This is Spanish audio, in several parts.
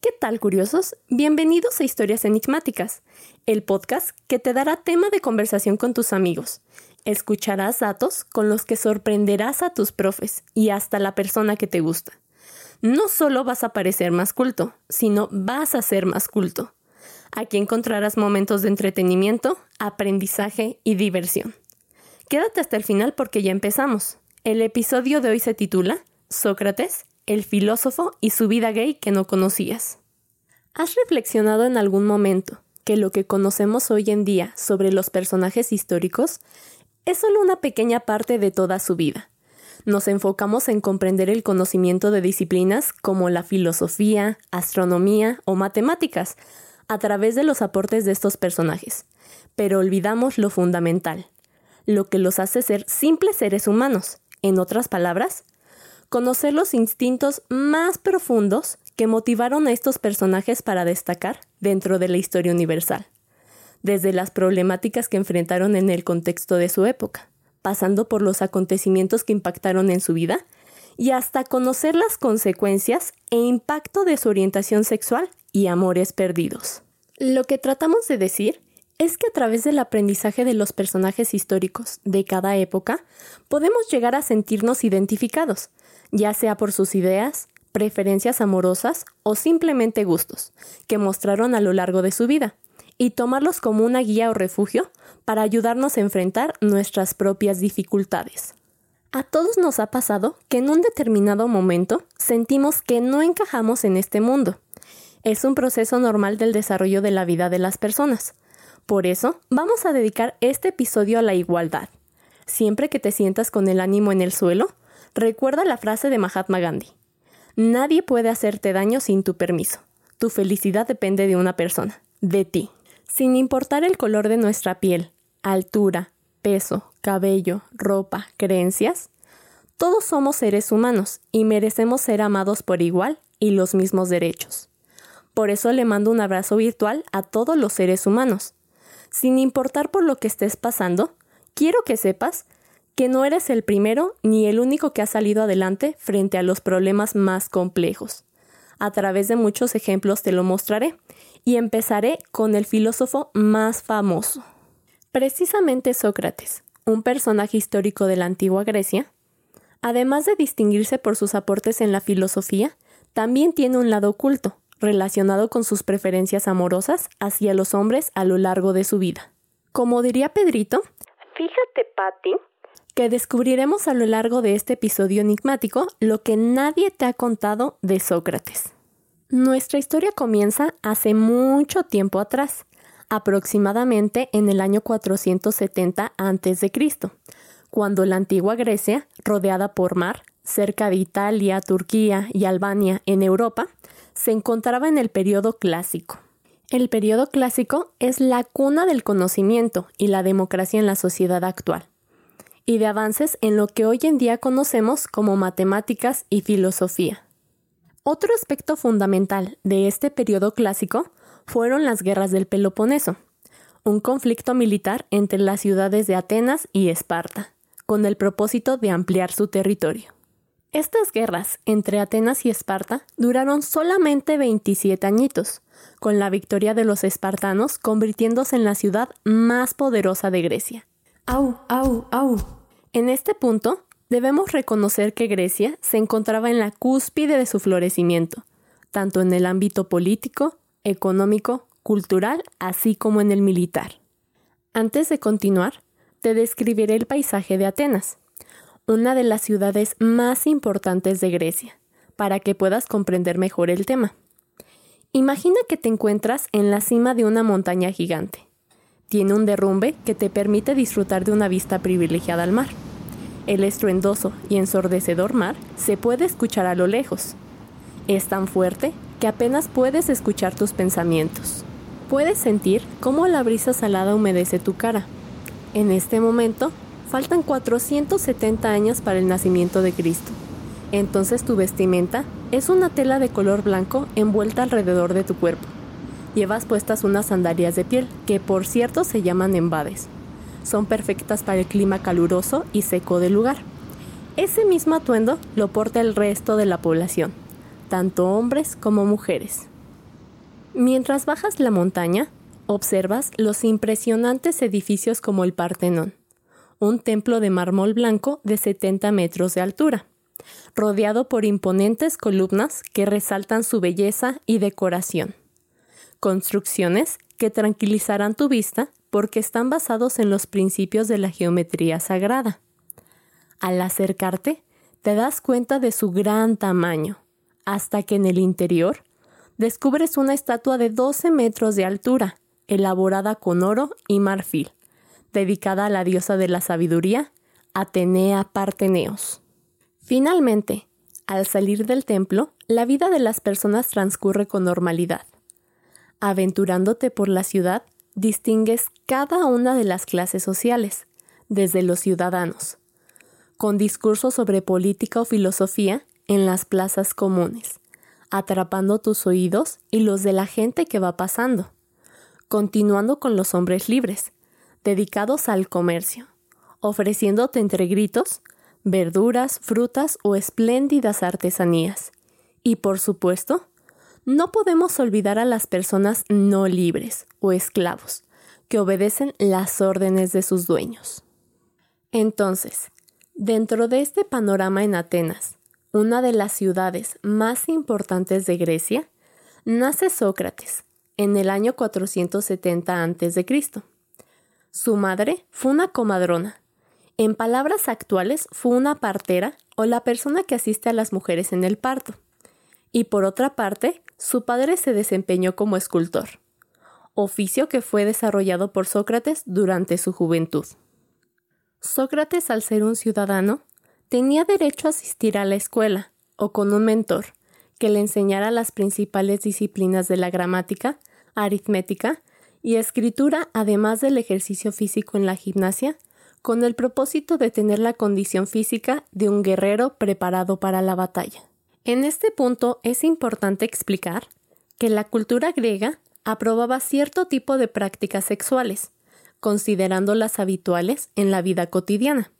¿Qué tal, curiosos? Bienvenidos a Historias Enigmáticas, el podcast que te dará tema de conversación con tus amigos. Escucharás datos con los que sorprenderás a tus profes y hasta la persona que te gusta. No solo vas a parecer más culto, sino vas a ser más culto. Aquí encontrarás momentos de entretenimiento, aprendizaje y diversión. Quédate hasta el final porque ya empezamos. El episodio de hoy se titula Sócrates, el filósofo y su vida gay que no conocías. ¿Has reflexionado en algún momento que lo que conocemos hoy en día sobre los personajes históricos es solo una pequeña parte de toda su vida? Nos enfocamos en comprender el conocimiento de disciplinas como la filosofía, astronomía o matemáticas a través de los aportes de estos personajes, pero olvidamos lo fundamental, lo que los hace ser simples seres humanos, en otras palabras, conocer los instintos más profundos que motivaron a estos personajes para destacar dentro de la historia universal, desde las problemáticas que enfrentaron en el contexto de su época, pasando por los acontecimientos que impactaron en su vida, y hasta conocer las consecuencias e impacto de su orientación sexual y amores perdidos. Lo que tratamos de decir es que a través del aprendizaje de los personajes históricos de cada época podemos llegar a sentirnos identificados, ya sea por sus ideas, preferencias amorosas o simplemente gustos, que mostraron a lo largo de su vida, y tomarlos como una guía o refugio para ayudarnos a enfrentar nuestras propias dificultades. A todos nos ha pasado que en un determinado momento sentimos que no encajamos en este mundo. Es un proceso normal del desarrollo de la vida de las personas. Por eso, vamos a dedicar este episodio a la igualdad. Siempre que te sientas con el ánimo en el suelo, Recuerda la frase de Mahatma Gandhi. Nadie puede hacerte daño sin tu permiso. Tu felicidad depende de una persona, de ti. Sin importar el color de nuestra piel, altura, peso, cabello, ropa, creencias, todos somos seres humanos y merecemos ser amados por igual y los mismos derechos. Por eso le mando un abrazo virtual a todos los seres humanos. Sin importar por lo que estés pasando, quiero que sepas que no eres el primero ni el único que ha salido adelante frente a los problemas más complejos. A través de muchos ejemplos te lo mostraré y empezaré con el filósofo más famoso. Precisamente Sócrates, un personaje histórico de la antigua Grecia, además de distinguirse por sus aportes en la filosofía, también tiene un lado oculto, relacionado con sus preferencias amorosas hacia los hombres a lo largo de su vida. Como diría Pedrito, fíjate, Patty, que descubriremos a lo largo de este episodio enigmático lo que nadie te ha contado de Sócrates. Nuestra historia comienza hace mucho tiempo atrás, aproximadamente en el año 470 a.C., cuando la antigua Grecia, rodeada por mar, cerca de Italia, Turquía y Albania en Europa, se encontraba en el periodo clásico. El periodo clásico es la cuna del conocimiento y la democracia en la sociedad actual y de avances en lo que hoy en día conocemos como matemáticas y filosofía. Otro aspecto fundamental de este periodo clásico fueron las guerras del Peloponeso, un conflicto militar entre las ciudades de Atenas y Esparta, con el propósito de ampliar su territorio. Estas guerras entre Atenas y Esparta duraron solamente 27 añitos, con la victoria de los espartanos convirtiéndose en la ciudad más poderosa de Grecia. ¡Au, au, au! En este punto, debemos reconocer que Grecia se encontraba en la cúspide de su florecimiento, tanto en el ámbito político, económico, cultural, así como en el militar. Antes de continuar, te describiré el paisaje de Atenas, una de las ciudades más importantes de Grecia, para que puedas comprender mejor el tema. Imagina que te encuentras en la cima de una montaña gigante. Tiene un derrumbe que te permite disfrutar de una vista privilegiada al mar. El estruendoso y ensordecedor mar se puede escuchar a lo lejos. Es tan fuerte que apenas puedes escuchar tus pensamientos. Puedes sentir cómo la brisa salada humedece tu cara. En este momento, faltan 470 años para el nacimiento de Cristo. Entonces tu vestimenta es una tela de color blanco envuelta alrededor de tu cuerpo. Llevas puestas unas sandalias de piel, que por cierto se llaman embades son perfectas para el clima caluroso y seco del lugar. Ese mismo atuendo lo porta el resto de la población, tanto hombres como mujeres. Mientras bajas la montaña, observas los impresionantes edificios como el Partenón, un templo de mármol blanco de 70 metros de altura, rodeado por imponentes columnas que resaltan su belleza y decoración. Construcciones que tranquilizarán tu vista porque están basados en los principios de la geometría sagrada. Al acercarte, te das cuenta de su gran tamaño, hasta que en el interior descubres una estatua de 12 metros de altura, elaborada con oro y marfil, dedicada a la diosa de la sabiduría, Atenea Parteneos. Finalmente, al salir del templo, la vida de las personas transcurre con normalidad. Aventurándote por la ciudad, distingues cada una de las clases sociales, desde los ciudadanos, con discursos sobre política o filosofía en las plazas comunes, atrapando tus oídos y los de la gente que va pasando, continuando con los hombres libres, dedicados al comercio, ofreciéndote entre gritos verduras, frutas o espléndidas artesanías. Y por supuesto, no podemos olvidar a las personas no libres o esclavos, que obedecen las órdenes de sus dueños. Entonces, dentro de este panorama en Atenas, una de las ciudades más importantes de Grecia, nace Sócrates en el año 470 a.C. Su madre fue una comadrona. En palabras actuales, fue una partera o la persona que asiste a las mujeres en el parto. Y por otra parte, su padre se desempeñó como escultor, oficio que fue desarrollado por Sócrates durante su juventud. Sócrates, al ser un ciudadano, tenía derecho a asistir a la escuela o con un mentor que le enseñara las principales disciplinas de la gramática, aritmética y escritura, además del ejercicio físico en la gimnasia, con el propósito de tener la condición física de un guerrero preparado para la batalla. En este punto es importante explicar que la cultura griega aprobaba cierto tipo de prácticas sexuales, considerándolas habituales en la vida cotidiana,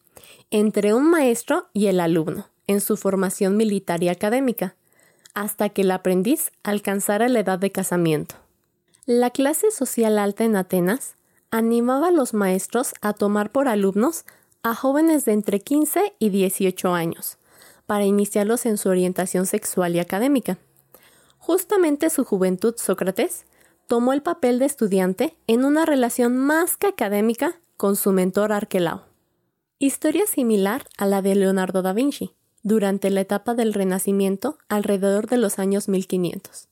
entre un maestro y el alumno, en su formación militar y académica, hasta que el aprendiz alcanzara la edad de casamiento. La clase social alta en Atenas animaba a los maestros a tomar por alumnos a jóvenes de entre 15 y 18 años, para iniciarlos en su orientación sexual y académica. Justamente su juventud Sócrates tomó el papel de estudiante en una relación más que académica con su mentor Arquelao. Historia similar a la de Leonardo da Vinci, durante la etapa del Renacimiento alrededor de los años 1500.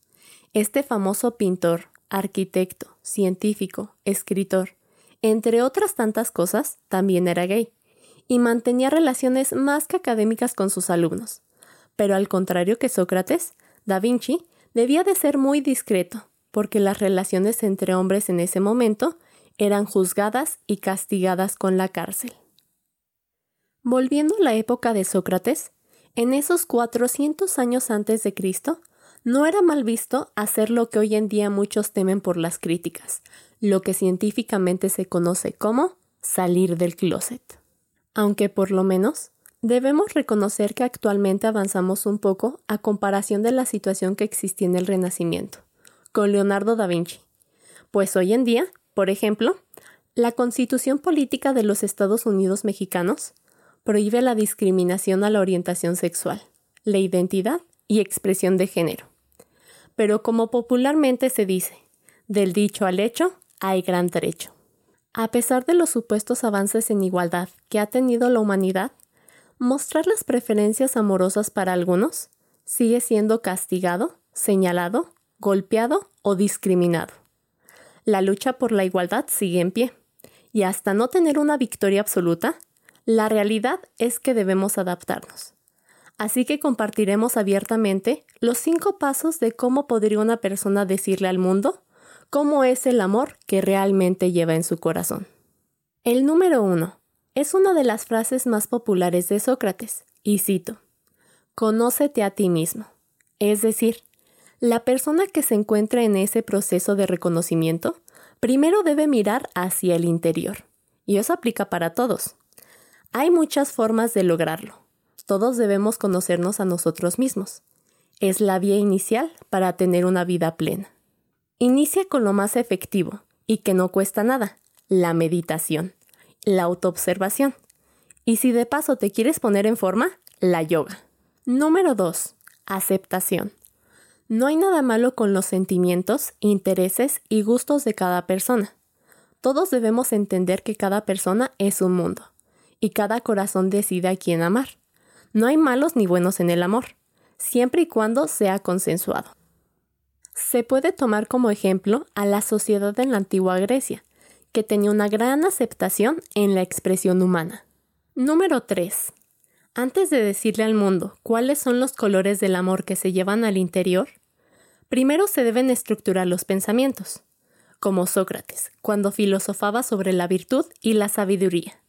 Este famoso pintor, arquitecto, científico, escritor, entre otras tantas cosas, también era gay y mantenía relaciones más que académicas con sus alumnos. Pero al contrario que Sócrates, Da Vinci debía de ser muy discreto, porque las relaciones entre hombres en ese momento eran juzgadas y castigadas con la cárcel. Volviendo a la época de Sócrates, en esos 400 años antes de Cristo, no era mal visto hacer lo que hoy en día muchos temen por las críticas, lo que científicamente se conoce como salir del closet aunque por lo menos debemos reconocer que actualmente avanzamos un poco a comparación de la situación que existía en el Renacimiento, con Leonardo da Vinci. Pues hoy en día, por ejemplo, la Constitución Política de los Estados Unidos Mexicanos prohíbe la discriminación a la orientación sexual, la identidad y expresión de género. Pero como popularmente se dice, del dicho al hecho hay gran trecho. A pesar de los supuestos avances en igualdad que ha tenido la humanidad, mostrar las preferencias amorosas para algunos sigue siendo castigado, señalado, golpeado o discriminado. La lucha por la igualdad sigue en pie, y hasta no tener una victoria absoluta, la realidad es que debemos adaptarnos. Así que compartiremos abiertamente los cinco pasos de cómo podría una persona decirle al mundo cómo es el amor que realmente lleva en su corazón. El número uno es una de las frases más populares de Sócrates, y cito, Conócete a ti mismo. Es decir, la persona que se encuentra en ese proceso de reconocimiento primero debe mirar hacia el interior, y eso aplica para todos. Hay muchas formas de lograrlo. Todos debemos conocernos a nosotros mismos. Es la vía inicial para tener una vida plena. Inicia con lo más efectivo y que no cuesta nada, la meditación, la autoobservación. Y si de paso te quieres poner en forma, la yoga. Número 2. Aceptación. No hay nada malo con los sentimientos, intereses y gustos de cada persona. Todos debemos entender que cada persona es un mundo, y cada corazón decide a quién amar. No hay malos ni buenos en el amor, siempre y cuando sea consensuado. Se puede tomar como ejemplo a la sociedad en la antigua Grecia, que tenía una gran aceptación en la expresión humana. Número 3. Antes de decirle al mundo cuáles son los colores del amor que se llevan al interior, primero se deben estructurar los pensamientos, como Sócrates, cuando filosofaba sobre la virtud y la sabiduría,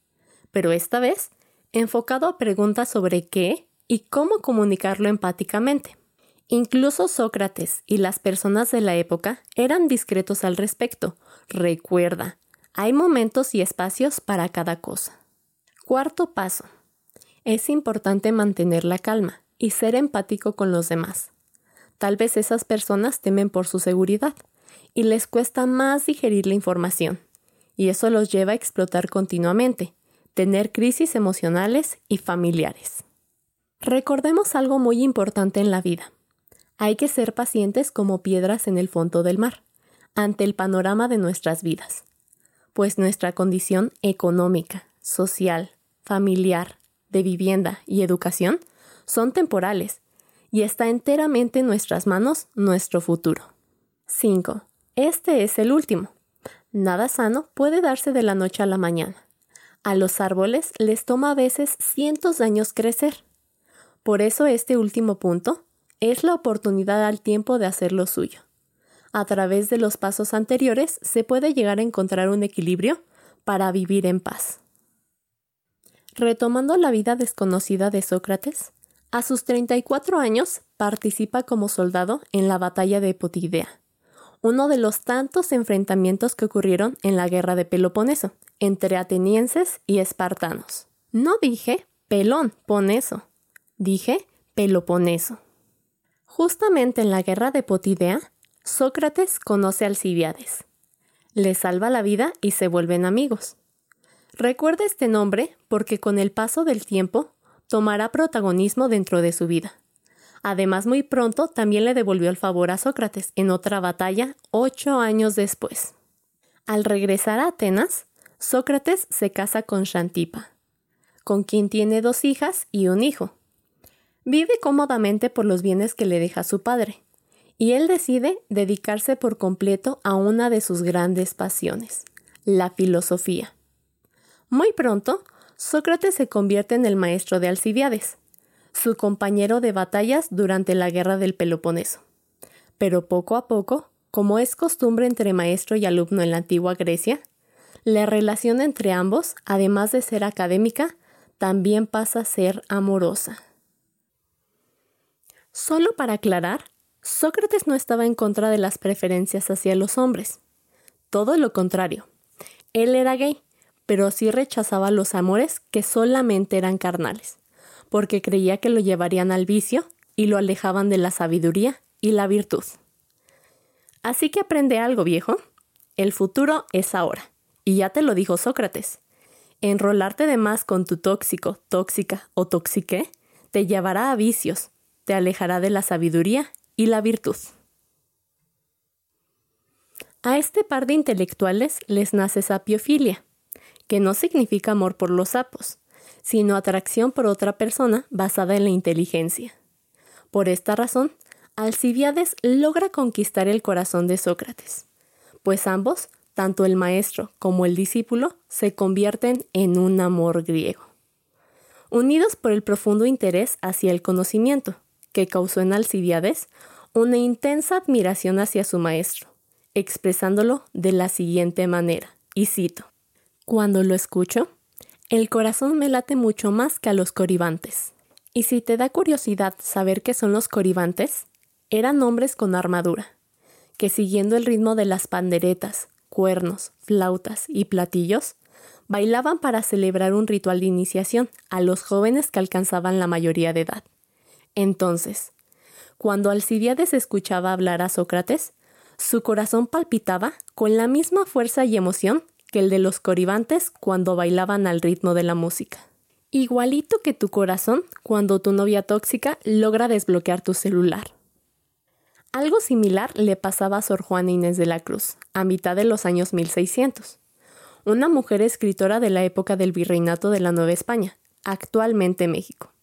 pero esta vez enfocado a preguntas sobre qué y cómo comunicarlo empáticamente. Incluso Sócrates y las personas de la época eran discretos al respecto. Recuerda, hay momentos y espacios para cada cosa. Cuarto paso. Es importante mantener la calma y ser empático con los demás. Tal vez esas personas temen por su seguridad y les cuesta más digerir la información, y eso los lleva a explotar continuamente, tener crisis emocionales y familiares. Recordemos algo muy importante en la vida. Hay que ser pacientes como piedras en el fondo del mar, ante el panorama de nuestras vidas, pues nuestra condición económica, social, familiar, de vivienda y educación son temporales y está enteramente en nuestras manos nuestro futuro. 5. Este es el último. Nada sano puede darse de la noche a la mañana. A los árboles les toma a veces cientos de años crecer. Por eso este último punto es la oportunidad al tiempo de hacer lo suyo. A través de los pasos anteriores se puede llegar a encontrar un equilibrio para vivir en paz. Retomando la vida desconocida de Sócrates, a sus 34 años participa como soldado en la batalla de Potidea, uno de los tantos enfrentamientos que ocurrieron en la guerra de Peloponeso, entre atenienses y espartanos. No dije pelón, poneso, dije Peloponeso. Justamente en la guerra de Potidea, Sócrates conoce a Alcibiades. Le salva la vida y se vuelven amigos. Recuerda este nombre porque con el paso del tiempo tomará protagonismo dentro de su vida. Además, muy pronto también le devolvió el favor a Sócrates en otra batalla ocho años después. Al regresar a Atenas, Sócrates se casa con Xantipa, con quien tiene dos hijas y un hijo. Vive cómodamente por los bienes que le deja su padre, y él decide dedicarse por completo a una de sus grandes pasiones, la filosofía. Muy pronto, Sócrates se convierte en el maestro de Alcibiades, su compañero de batallas durante la guerra del Peloponeso. Pero poco a poco, como es costumbre entre maestro y alumno en la antigua Grecia, la relación entre ambos, además de ser académica, también pasa a ser amorosa. Solo para aclarar, Sócrates no estaba en contra de las preferencias hacia los hombres. Todo lo contrario. Él era gay pero sí rechazaba los amores que solamente eran carnales, porque creía que lo llevarían al vicio y lo alejaban de la sabiduría y la virtud. Así que aprende algo, viejo. El futuro es ahora. Y ya te lo dijo Sócrates. Enrolarte de más con tu tóxico, tóxica o toxique te llevará a vicios, te alejará de la sabiduría y la virtud. A este par de intelectuales les nace sapiofilia, que no significa amor por los sapos, sino atracción por otra persona basada en la inteligencia. Por esta razón, Alcibiades logra conquistar el corazón de Sócrates, pues ambos, tanto el maestro como el discípulo, se convierten en un amor griego. Unidos por el profundo interés hacia el conocimiento, que causó en Alcibiades una intensa admiración hacia su maestro, expresándolo de la siguiente manera, y cito, cuando lo escucho, el corazón me late mucho más que a los coribantes. Y si te da curiosidad saber qué son los coribantes, eran hombres con armadura, que siguiendo el ritmo de las panderetas, cuernos, flautas y platillos, bailaban para celebrar un ritual de iniciación a los jóvenes que alcanzaban la mayoría de edad. Entonces, cuando Alcibiades escuchaba hablar a Sócrates, Su corazón palpitaba con la misma fuerza y emoción que el de los coribantes cuando bailaban al ritmo de la música. Igualito que tu corazón cuando tu novia tóxica logra desbloquear tu celular. Algo similar le pasaba a Sor Juana Inés de la Cruz, a mitad de los años 1600, una mujer escritora de la época del virreinato de la Nueva España, actualmente México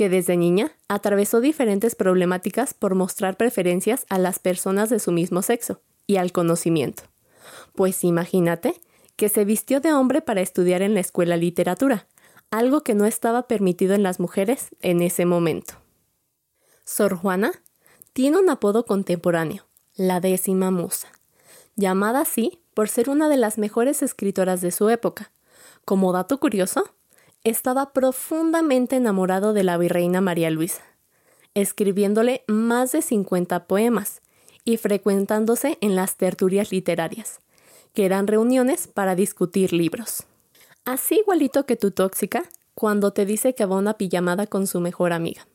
que desde niña atravesó diferentes problemáticas por mostrar preferencias a las personas de su mismo sexo y al conocimiento. Pues imagínate que se vistió de hombre para estudiar en la escuela literatura, algo que no estaba permitido en las mujeres en ese momento. Sor Juana tiene un apodo contemporáneo, la décima musa, llamada así por ser una de las mejores escritoras de su época. Como dato curioso, estaba profundamente enamorado de la virreina María Luisa, escribiéndole más de 50 poemas y frecuentándose en las tertulias literarias, que eran reuniones para discutir libros. Así igualito que tu tóxica cuando te dice que va una pijamada con su mejor amiga.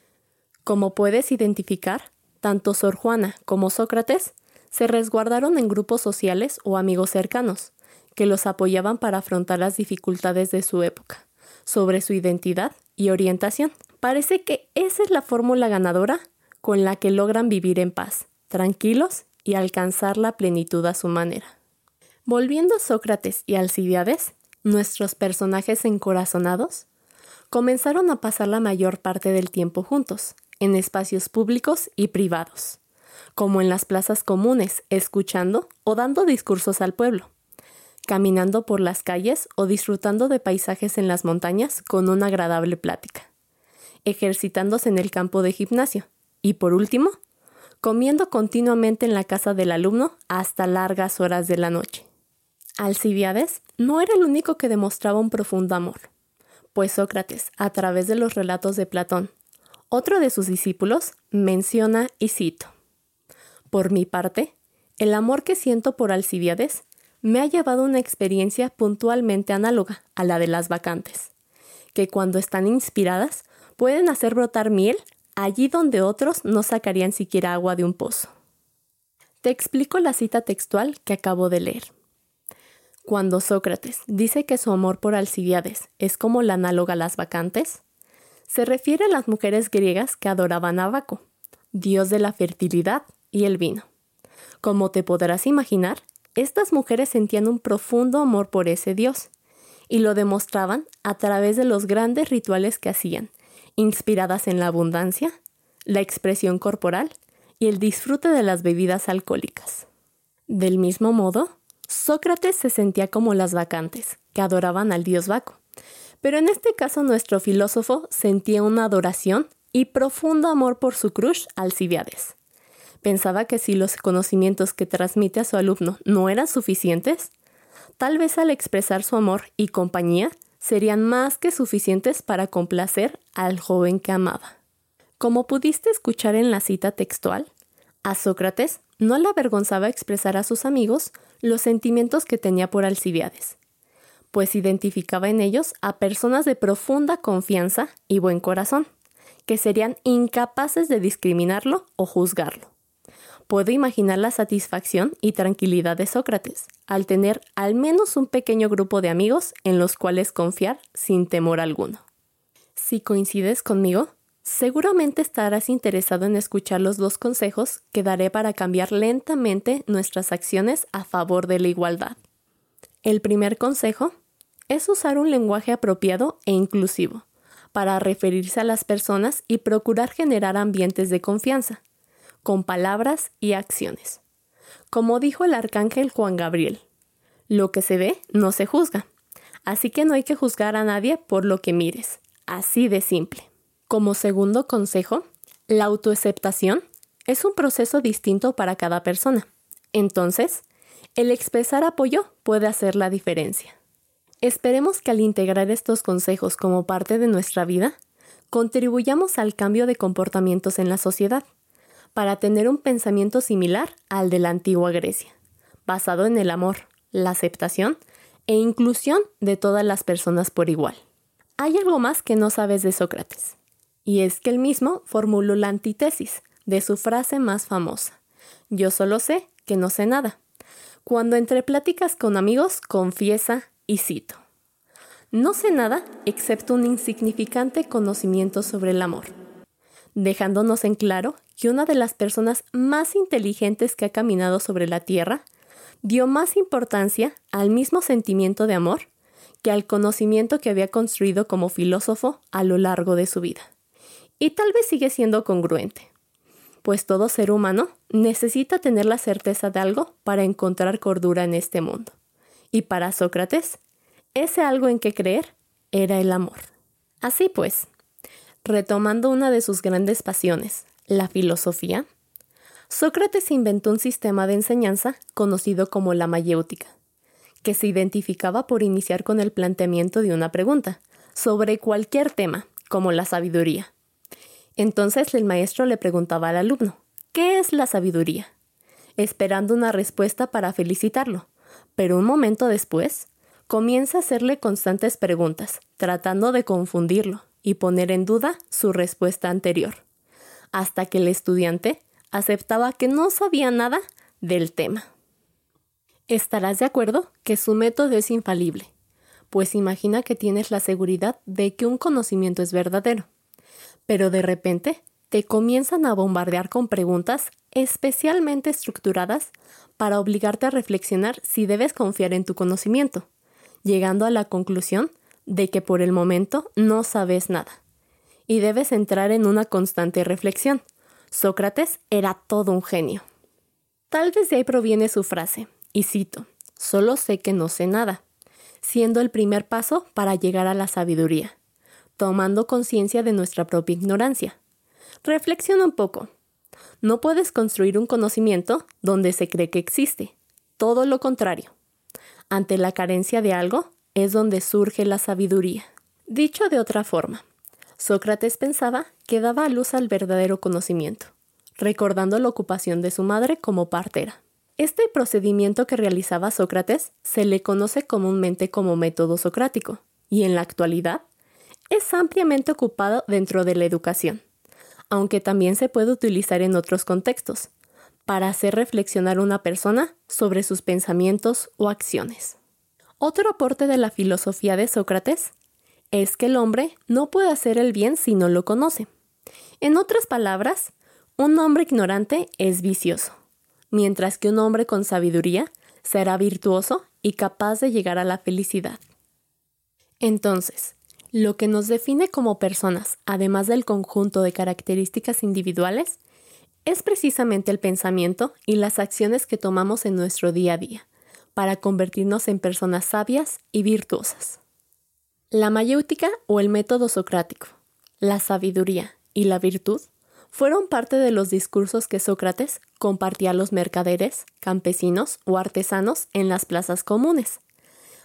Como puedes identificar, tanto Sor Juana como Sócrates se resguardaron en grupos sociales o amigos cercanos, que los apoyaban para afrontar las dificultades de su época sobre su identidad y orientación. Parece que esa es la fórmula ganadora con la que logran vivir en paz, tranquilos y alcanzar la plenitud a su manera. Volviendo a Sócrates y Alcibiades, nuestros personajes encorazonados, comenzaron a pasar la mayor parte del tiempo juntos, en espacios públicos y privados, como en las plazas comunes, escuchando o dando discursos al pueblo caminando por las calles o disfrutando de paisajes en las montañas con una agradable plática, ejercitándose en el campo de gimnasio y por último, comiendo continuamente en la casa del alumno hasta largas horas de la noche. Alcibiades no era el único que demostraba un profundo amor, pues Sócrates, a través de los relatos de Platón, otro de sus discípulos, menciona y cito, Por mi parte, el amor que siento por Alcibiades me ha llevado una experiencia puntualmente análoga a la de las vacantes, que cuando están inspiradas pueden hacer brotar miel allí donde otros no sacarían siquiera agua de un pozo. Te explico la cita textual que acabo de leer. Cuando Sócrates dice que su amor por Alcibiades es como la análoga a las vacantes, se refiere a las mujeres griegas que adoraban a Baco, dios de la fertilidad y el vino. Como te podrás imaginar, estas mujeres sentían un profundo amor por ese Dios y lo demostraban a través de los grandes rituales que hacían, inspiradas en la abundancia, la expresión corporal y el disfrute de las bebidas alcohólicas. Del mismo modo, Sócrates se sentía como las vacantes, que adoraban al dios Baco. Pero en este caso nuestro filósofo sentía una adoración y profundo amor por su crush Alcibiades. Pensaba que si los conocimientos que transmite a su alumno no eran suficientes, tal vez al expresar su amor y compañía serían más que suficientes para complacer al joven que amaba. Como pudiste escuchar en la cita textual, a Sócrates no le avergonzaba expresar a sus amigos los sentimientos que tenía por Alcibiades, pues identificaba en ellos a personas de profunda confianza y buen corazón, que serían incapaces de discriminarlo o juzgarlo. Puedo imaginar la satisfacción y tranquilidad de Sócrates al tener al menos un pequeño grupo de amigos en los cuales confiar sin temor alguno. Si coincides conmigo, seguramente estarás interesado en escuchar los dos consejos que daré para cambiar lentamente nuestras acciones a favor de la igualdad. El primer consejo es usar un lenguaje apropiado e inclusivo para referirse a las personas y procurar generar ambientes de confianza con palabras y acciones. Como dijo el arcángel Juan Gabriel, lo que se ve no se juzga, así que no hay que juzgar a nadie por lo que mires, así de simple. Como segundo consejo, la autoaceptación es un proceso distinto para cada persona. Entonces, el expresar apoyo puede hacer la diferencia. Esperemos que al integrar estos consejos como parte de nuestra vida, contribuyamos al cambio de comportamientos en la sociedad para tener un pensamiento similar al de la antigua Grecia, basado en el amor, la aceptación e inclusión de todas las personas por igual. Hay algo más que no sabes de Sócrates, y es que él mismo formuló la antítesis de su frase más famosa, yo solo sé que no sé nada. Cuando entre pláticas con amigos confiesa y cito. No sé nada excepto un insignificante conocimiento sobre el amor, dejándonos en claro que una de las personas más inteligentes que ha caminado sobre la Tierra dio más importancia al mismo sentimiento de amor que al conocimiento que había construido como filósofo a lo largo de su vida. Y tal vez sigue siendo congruente, pues todo ser humano necesita tener la certeza de algo para encontrar cordura en este mundo. Y para Sócrates, ese algo en que creer era el amor. Así pues, retomando una de sus grandes pasiones, la filosofía, Sócrates inventó un sistema de enseñanza conocido como la mayéutica, que se identificaba por iniciar con el planteamiento de una pregunta sobre cualquier tema, como la sabiduría. Entonces el maestro le preguntaba al alumno, ¿qué es la sabiduría? esperando una respuesta para felicitarlo, pero un momento después comienza a hacerle constantes preguntas, tratando de confundirlo y poner en duda su respuesta anterior, hasta que el estudiante aceptaba que no sabía nada del tema. Estarás de acuerdo que su método es infalible, pues imagina que tienes la seguridad de que un conocimiento es verdadero, pero de repente te comienzan a bombardear con preguntas especialmente estructuradas para obligarte a reflexionar si debes confiar en tu conocimiento, llegando a la conclusión de que por el momento no sabes nada, y debes entrar en una constante reflexión. Sócrates era todo un genio. Tal vez de ahí proviene su frase, y cito, solo sé que no sé nada, siendo el primer paso para llegar a la sabiduría, tomando conciencia de nuestra propia ignorancia. Reflexiona un poco. No puedes construir un conocimiento donde se cree que existe. Todo lo contrario. Ante la carencia de algo es donde surge la sabiduría. Dicho de otra forma, Sócrates pensaba que daba a luz al verdadero conocimiento, recordando la ocupación de su madre como partera. Este procedimiento que realizaba Sócrates se le conoce comúnmente como método socrático, y en la actualidad es ampliamente ocupado dentro de la educación, aunque también se puede utilizar en otros contextos, para hacer reflexionar a una persona sobre sus pensamientos o acciones. Otro aporte de la filosofía de Sócrates es que el hombre no puede hacer el bien si no lo conoce. En otras palabras, un hombre ignorante es vicioso mientras que un hombre con sabiduría será virtuoso y capaz de llegar a la felicidad. Entonces, lo que nos define como personas, además del conjunto de características individuales, es precisamente el pensamiento y las acciones que tomamos en nuestro día a día, para convertirnos en personas sabias y virtuosas. La mayéutica o el método socrático, la sabiduría y la virtud fueron parte de los discursos que Sócrates compartía a los mercaderes, campesinos o artesanos en las plazas comunes,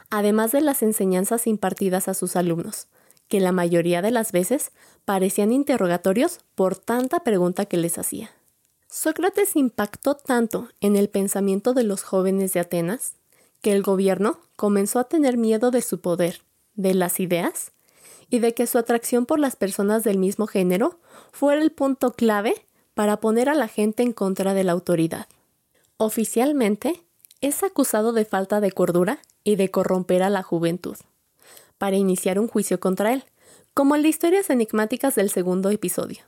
además de las enseñanzas impartidas a sus alumnos, que la mayoría de las veces parecían interrogatorios por tanta pregunta que les hacía. Sócrates impactó tanto en el pensamiento de los jóvenes de Atenas que el gobierno comenzó a tener miedo de su poder, de las ideas y de que su atracción por las personas del mismo género fuera el punto clave para poner a la gente en contra de la autoridad. Oficialmente, es acusado de falta de cordura y de corromper a la juventud, para iniciar un juicio contra él, como el de historias enigmáticas del segundo episodio.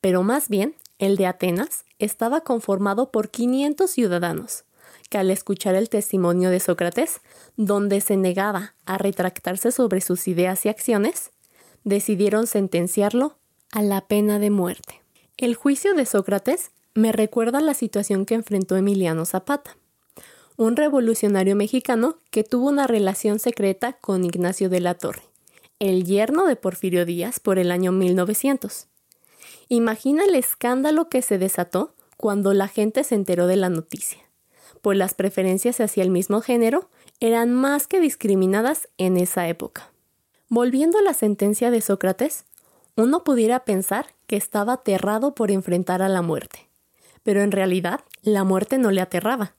Pero más bien, el de Atenas estaba conformado por 500 ciudadanos, que al escuchar el testimonio de Sócrates, donde se negaba a retractarse sobre sus ideas y acciones, decidieron sentenciarlo a la pena de muerte. El juicio de Sócrates me recuerda la situación que enfrentó Emiliano Zapata, un revolucionario mexicano que tuvo una relación secreta con Ignacio de la Torre, el yerno de Porfirio Díaz por el año 1900. Imagina el escándalo que se desató cuando la gente se enteró de la noticia, pues las preferencias hacia el mismo género eran más que discriminadas en esa época. Volviendo a la sentencia de Sócrates, uno pudiera pensar que estaba aterrado por enfrentar a la muerte, pero en realidad la muerte no le aterraba,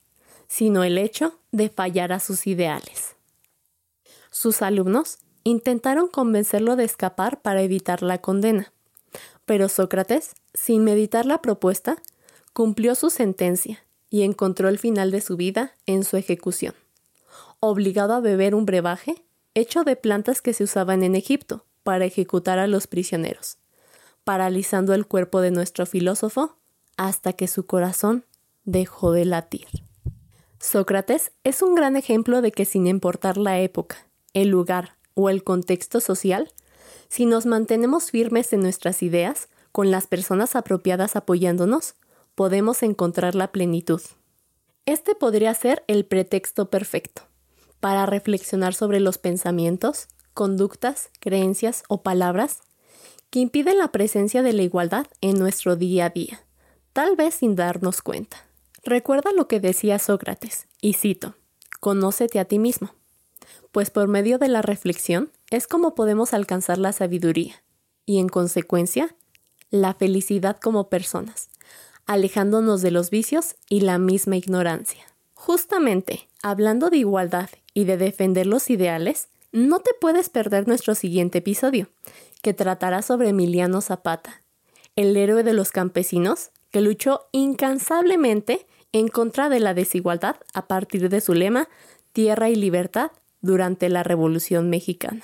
sino el hecho de fallar a sus ideales. Sus alumnos intentaron convencerlo de escapar para evitar la condena, pero Sócrates, sin meditar la propuesta, cumplió su sentencia y encontró el final de su vida en su ejecución, obligado a beber un brebaje hecho de plantas que se usaban en Egipto para ejecutar a los prisioneros, paralizando el cuerpo de nuestro filósofo hasta que su corazón dejó de latir. Sócrates es un gran ejemplo de que sin importar la época, el lugar o el contexto social, si nos mantenemos firmes en nuestras ideas, con las personas apropiadas apoyándonos, podemos encontrar la plenitud. Este podría ser el pretexto perfecto para reflexionar sobre los pensamientos, conductas, creencias o palabras que impiden la presencia de la igualdad en nuestro día a día, tal vez sin darnos cuenta. Recuerda lo que decía Sócrates, y cito, Conócete a ti mismo, pues por medio de la reflexión es como podemos alcanzar la sabiduría y, en consecuencia, la felicidad como personas, alejándonos de los vicios y la misma ignorancia. Justamente, hablando de igualdad y de defender los ideales, no te puedes perder nuestro siguiente episodio, que tratará sobre Emiliano Zapata, el héroe de los campesinos que luchó incansablemente en contra de la desigualdad a partir de su lema Tierra y Libertad durante la Revolución Mexicana.